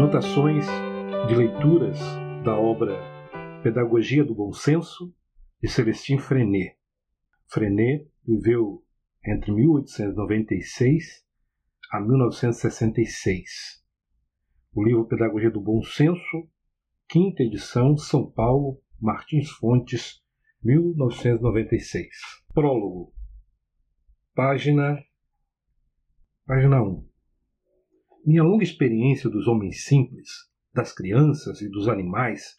Anotações de leituras da obra Pedagogia do Bom Senso, de Celestin Frenet. Frenet viveu entre 1896 a 1966. O livro Pedagogia do Bom Senso, quinta edição, São Paulo, Martins Fontes, 1996. Prólogo. Página Página 1. Minha longa experiência dos homens simples, das crianças e dos animais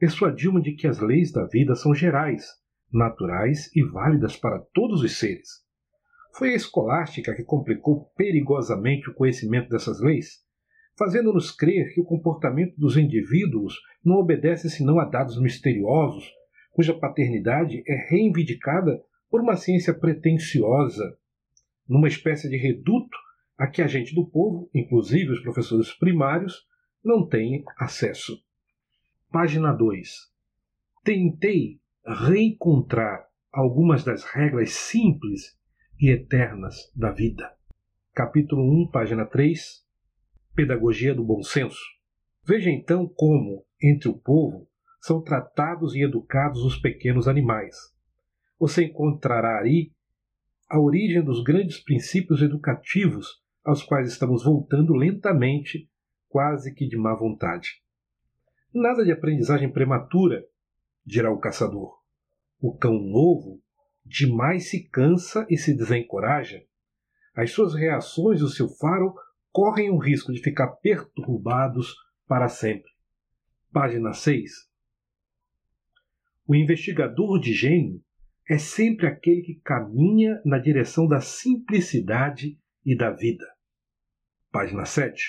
persuadiu-me de que as leis da vida são gerais, naturais e válidas para todos os seres. Foi a escolástica que complicou perigosamente o conhecimento dessas leis, fazendo-nos crer que o comportamento dos indivíduos não obedece senão a dados misteriosos, cuja paternidade é reivindicada por uma ciência pretensiosa, numa espécie de reduto a que a gente do povo, inclusive os professores primários, não tem acesso. Página 2. Tentei reencontrar algumas das regras simples e eternas da vida. Capítulo 1, página 3. Pedagogia do bom senso. Veja então como, entre o povo, são tratados e educados os pequenos animais. Você encontrará aí a origem dos grandes princípios educativos aos quais estamos voltando lentamente, quase que de má vontade. Nada de aprendizagem prematura, dirá o caçador. O cão novo demais se cansa e se desencoraja. As suas reações e o seu faro correm o risco de ficar perturbados para sempre. Página 6. O investigador de gênio é sempre aquele que caminha na direção da simplicidade e da vida. Página 7.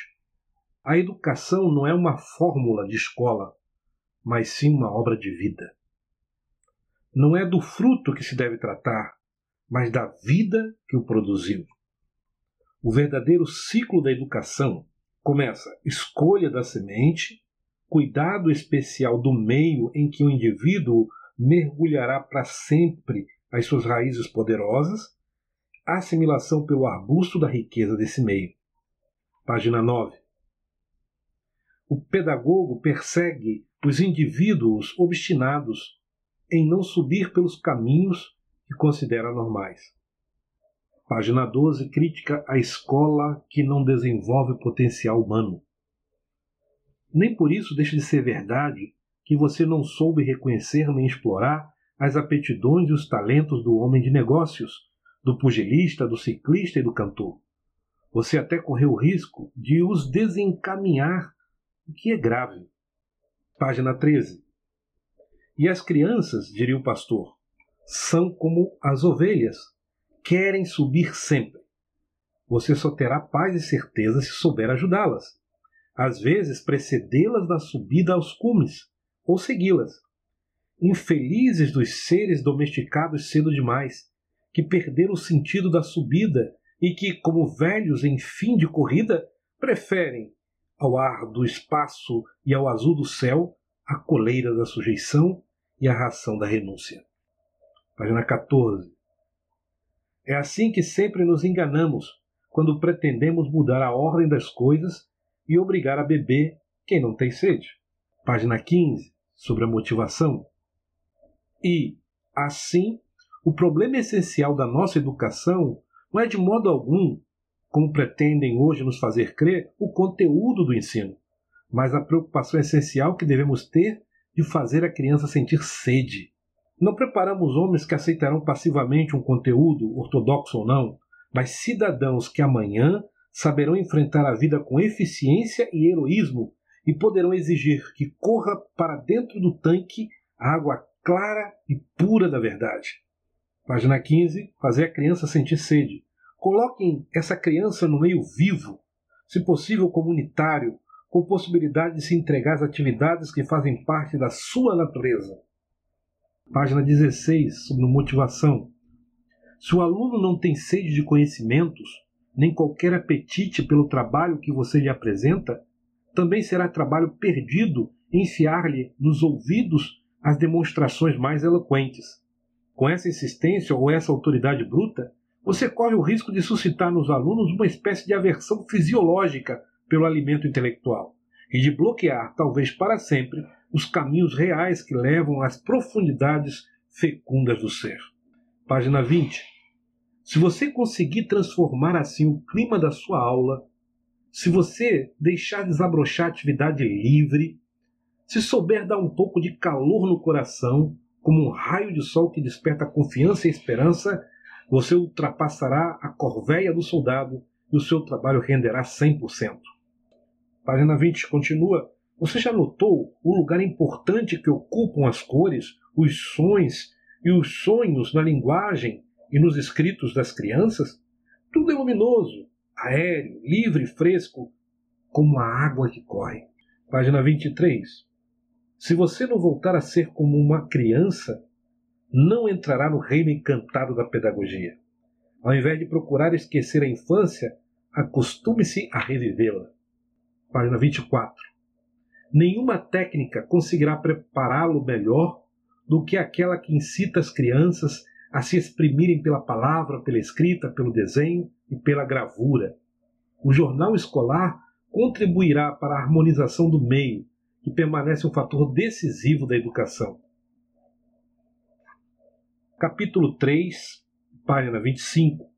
A educação não é uma fórmula de escola, mas sim uma obra de vida. Não é do fruto que se deve tratar, mas da vida que o produziu. O verdadeiro ciclo da educação começa escolha da semente, cuidado especial do meio em que o indivíduo mergulhará para sempre as suas raízes poderosas, assimilação pelo arbusto da riqueza desse meio. Página 9. O pedagogo persegue os indivíduos obstinados em não subir pelos caminhos que considera normais. Página 12. Crítica à escola que não desenvolve potencial humano. Nem por isso deixa de ser verdade que você não soube reconhecer nem explorar as aptidões e os talentos do homem de negócios, do pugilista, do ciclista e do cantor. Você até correu o risco de os desencaminhar, o que é grave. Página 13. E as crianças, diria o pastor, são como as ovelhas, querem subir sempre. Você só terá paz e certeza se souber ajudá-las. Às vezes, precedê-las na subida aos cumes, ou segui-las. Infelizes dos seres domesticados cedo demais, que perderam o sentido da subida e que, como velhos em fim de corrida, preferem ao ar do espaço e ao azul do céu a coleira da sujeição e a ração da renúncia. Página 14. É assim que sempre nos enganamos quando pretendemos mudar a ordem das coisas e obrigar a beber quem não tem sede. Página 15. Sobre a motivação. E, assim, o problema essencial da nossa educação não é de modo algum, como pretendem hoje nos fazer crer, o conteúdo do ensino, mas a preocupação essencial que devemos ter de fazer a criança sentir sede. Não preparamos homens que aceitarão passivamente um conteúdo, ortodoxo ou não, mas cidadãos que amanhã saberão enfrentar a vida com eficiência e heroísmo e poderão exigir que corra para dentro do tanque a água clara e pura da verdade. Página 15. Fazer a criança sentir sede. Coloquem essa criança no meio vivo, se possível comunitário, com possibilidade de se entregar às atividades que fazem parte da sua natureza. Página 16, sobre motivação. Se o aluno não tem sede de conhecimentos, nem qualquer apetite pelo trabalho que você lhe apresenta, também será trabalho perdido enfiar-lhe nos ouvidos as demonstrações mais eloquentes com essa insistência ou essa autoridade bruta, você corre o risco de suscitar nos alunos uma espécie de aversão fisiológica pelo alimento intelectual, e de bloquear, talvez para sempre, os caminhos reais que levam às profundidades fecundas do ser. Página 20. Se você conseguir transformar assim o clima da sua aula, se você deixar desabrochar a atividade livre, se souber dar um pouco de calor no coração, como um raio de sol que desperta confiança e esperança, você ultrapassará a corveia do soldado e o seu trabalho renderá 100%. Página 20 continua. Você já notou o lugar importante que ocupam as cores, os sons e os sonhos na linguagem e nos escritos das crianças? Tudo é luminoso, aéreo, livre e fresco, como a água que corre. Página 23. Se você não voltar a ser como uma criança, não entrará no reino encantado da pedagogia. Ao invés de procurar esquecer a infância, acostume-se a revivê-la. Página 24. Nenhuma técnica conseguirá prepará-lo melhor do que aquela que incita as crianças a se exprimirem pela palavra, pela escrita, pelo desenho e pela gravura. O jornal escolar contribuirá para a harmonização do meio, que permanece um fator decisivo da educação. Capítulo 3, página 25.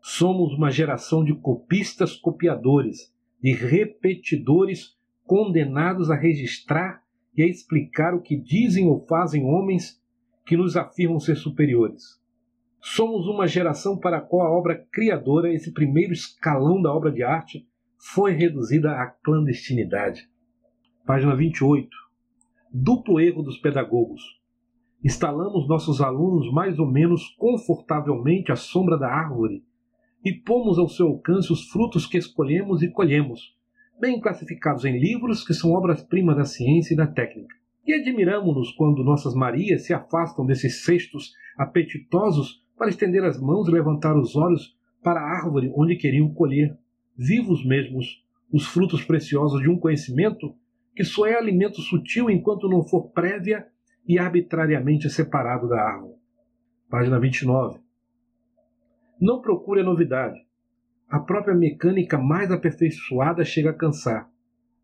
Somos uma geração de copistas copiadores, de repetidores condenados a registrar e a explicar o que dizem ou fazem homens que nos afirmam ser superiores. Somos uma geração para a qual a obra criadora, esse primeiro escalão da obra de arte, foi reduzida à clandestinidade. Página 28. Duplo erro dos pedagogos. Instalamos nossos alunos mais ou menos confortavelmente à sombra da árvore e pomos ao seu alcance os frutos que escolhemos e colhemos, bem classificados em livros que são obras-primas da ciência e da técnica. E admiramos-nos quando nossas Marias se afastam desses cestos apetitosos para estender as mãos e levantar os olhos para a árvore onde queriam colher, vivos mesmos, os frutos preciosos de um conhecimento que só é alimento sutil enquanto não for prévia e arbitrariamente separado da árvore. Página 29. Não procure a novidade. A própria mecânica mais aperfeiçoada chega a cansar,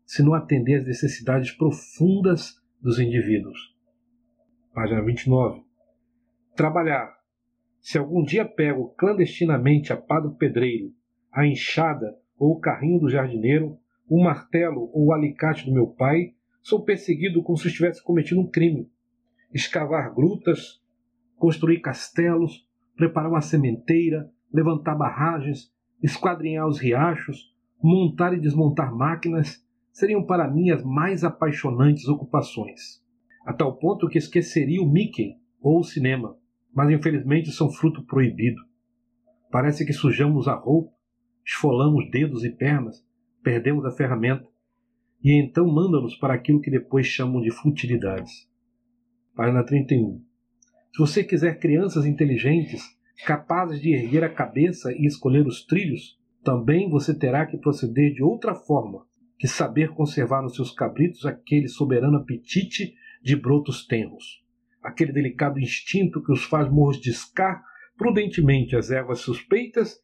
se não atender às necessidades profundas dos indivíduos. Página 29. Trabalhar. Se algum dia pego clandestinamente a pá do pedreiro, a enxada ou o carrinho do jardineiro, o martelo ou o alicate do meu pai, sou perseguido como se estivesse cometido um crime. Escavar grutas, construir castelos, preparar uma sementeira, levantar barragens, esquadrinhar os riachos, montar e desmontar máquinas, seriam para mim as mais apaixonantes ocupações. A tal ponto que esqueceria o Mickey ou o cinema, mas infelizmente são fruto proibido. Parece que sujamos a roupa, esfolamos dedos e pernas, perdemos a ferramenta e então manda-nos para aquilo que depois chamam de futilidades. Página 31. Se você quiser crianças inteligentes, capazes de erguer a cabeça e escolher os trilhos, também você terá que proceder de outra forma que saber conservar nos seus cabritos aquele soberano apetite de brotos tenros, aquele delicado instinto que os faz mordiscar prudentemente as ervas suspeitas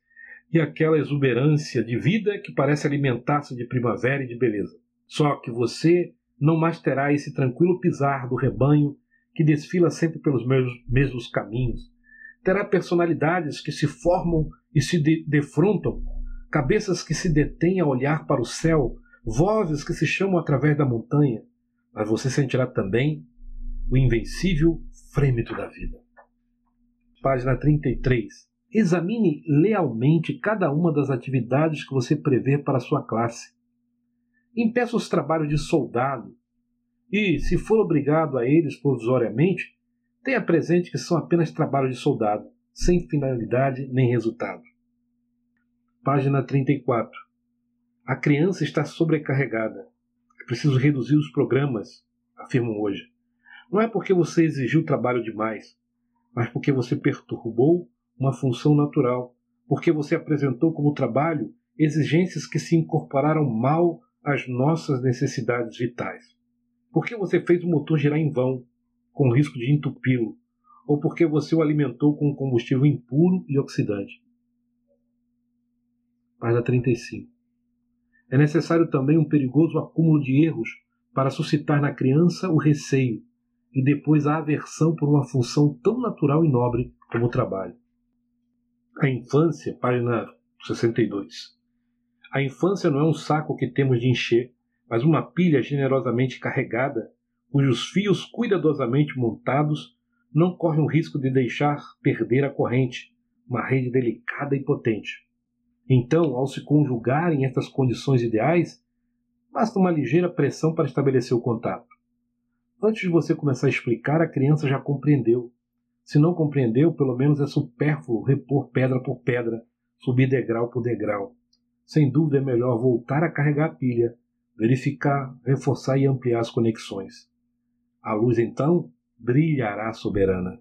e aquela exuberância de vida que parece alimentar-se de primavera e de beleza. Só que você não mais terá esse tranquilo pisar do rebanho que desfila sempre pelos mesmos caminhos. Terá personalidades que se formam e se de defrontam, cabeças que se detêm a olhar para o céu, vozes que se chamam através da montanha, mas você sentirá também o invencível frêmito da vida. Página 33. Examine lealmente cada uma das atividades que você prevê para a sua classe. Impeça os trabalhos de soldado e, se for obrigado a eles provisoriamente, tenha presente que são apenas trabalhos de soldado, sem finalidade nem resultado. Página 34. A criança está sobrecarregada. É preciso reduzir os programas, afirmam hoje. Não é porque você exigiu trabalho demais, mas porque você perturbou uma função natural, porque você apresentou como trabalho exigências que se incorporaram mal às nossas necessidades vitais. Porque você fez o motor girar em vão, com risco de entupi-lo, ou porque você o alimentou com um combustível impuro e oxidante. Página 35. é necessário também um perigoso acúmulo de erros para suscitar na criança o receio e depois a aversão por uma função tão natural e nobre como o trabalho. A infância, página 62. A infância não é um saco que temos de encher, mas uma pilha generosamente carregada, cujos fios cuidadosamente montados não correm o risco de deixar perder a corrente, uma rede delicada e potente. Então, ao se conjugarem estas condições ideais, basta uma ligeira pressão para estabelecer o contato. Antes de você começar a explicar, a criança já compreendeu. Se não compreendeu, pelo menos é supérfluo repor pedra por pedra, subir degrau por degrau. Sem dúvida é melhor voltar a carregar a pilha, verificar, reforçar e ampliar as conexões. A luz então brilhará soberana.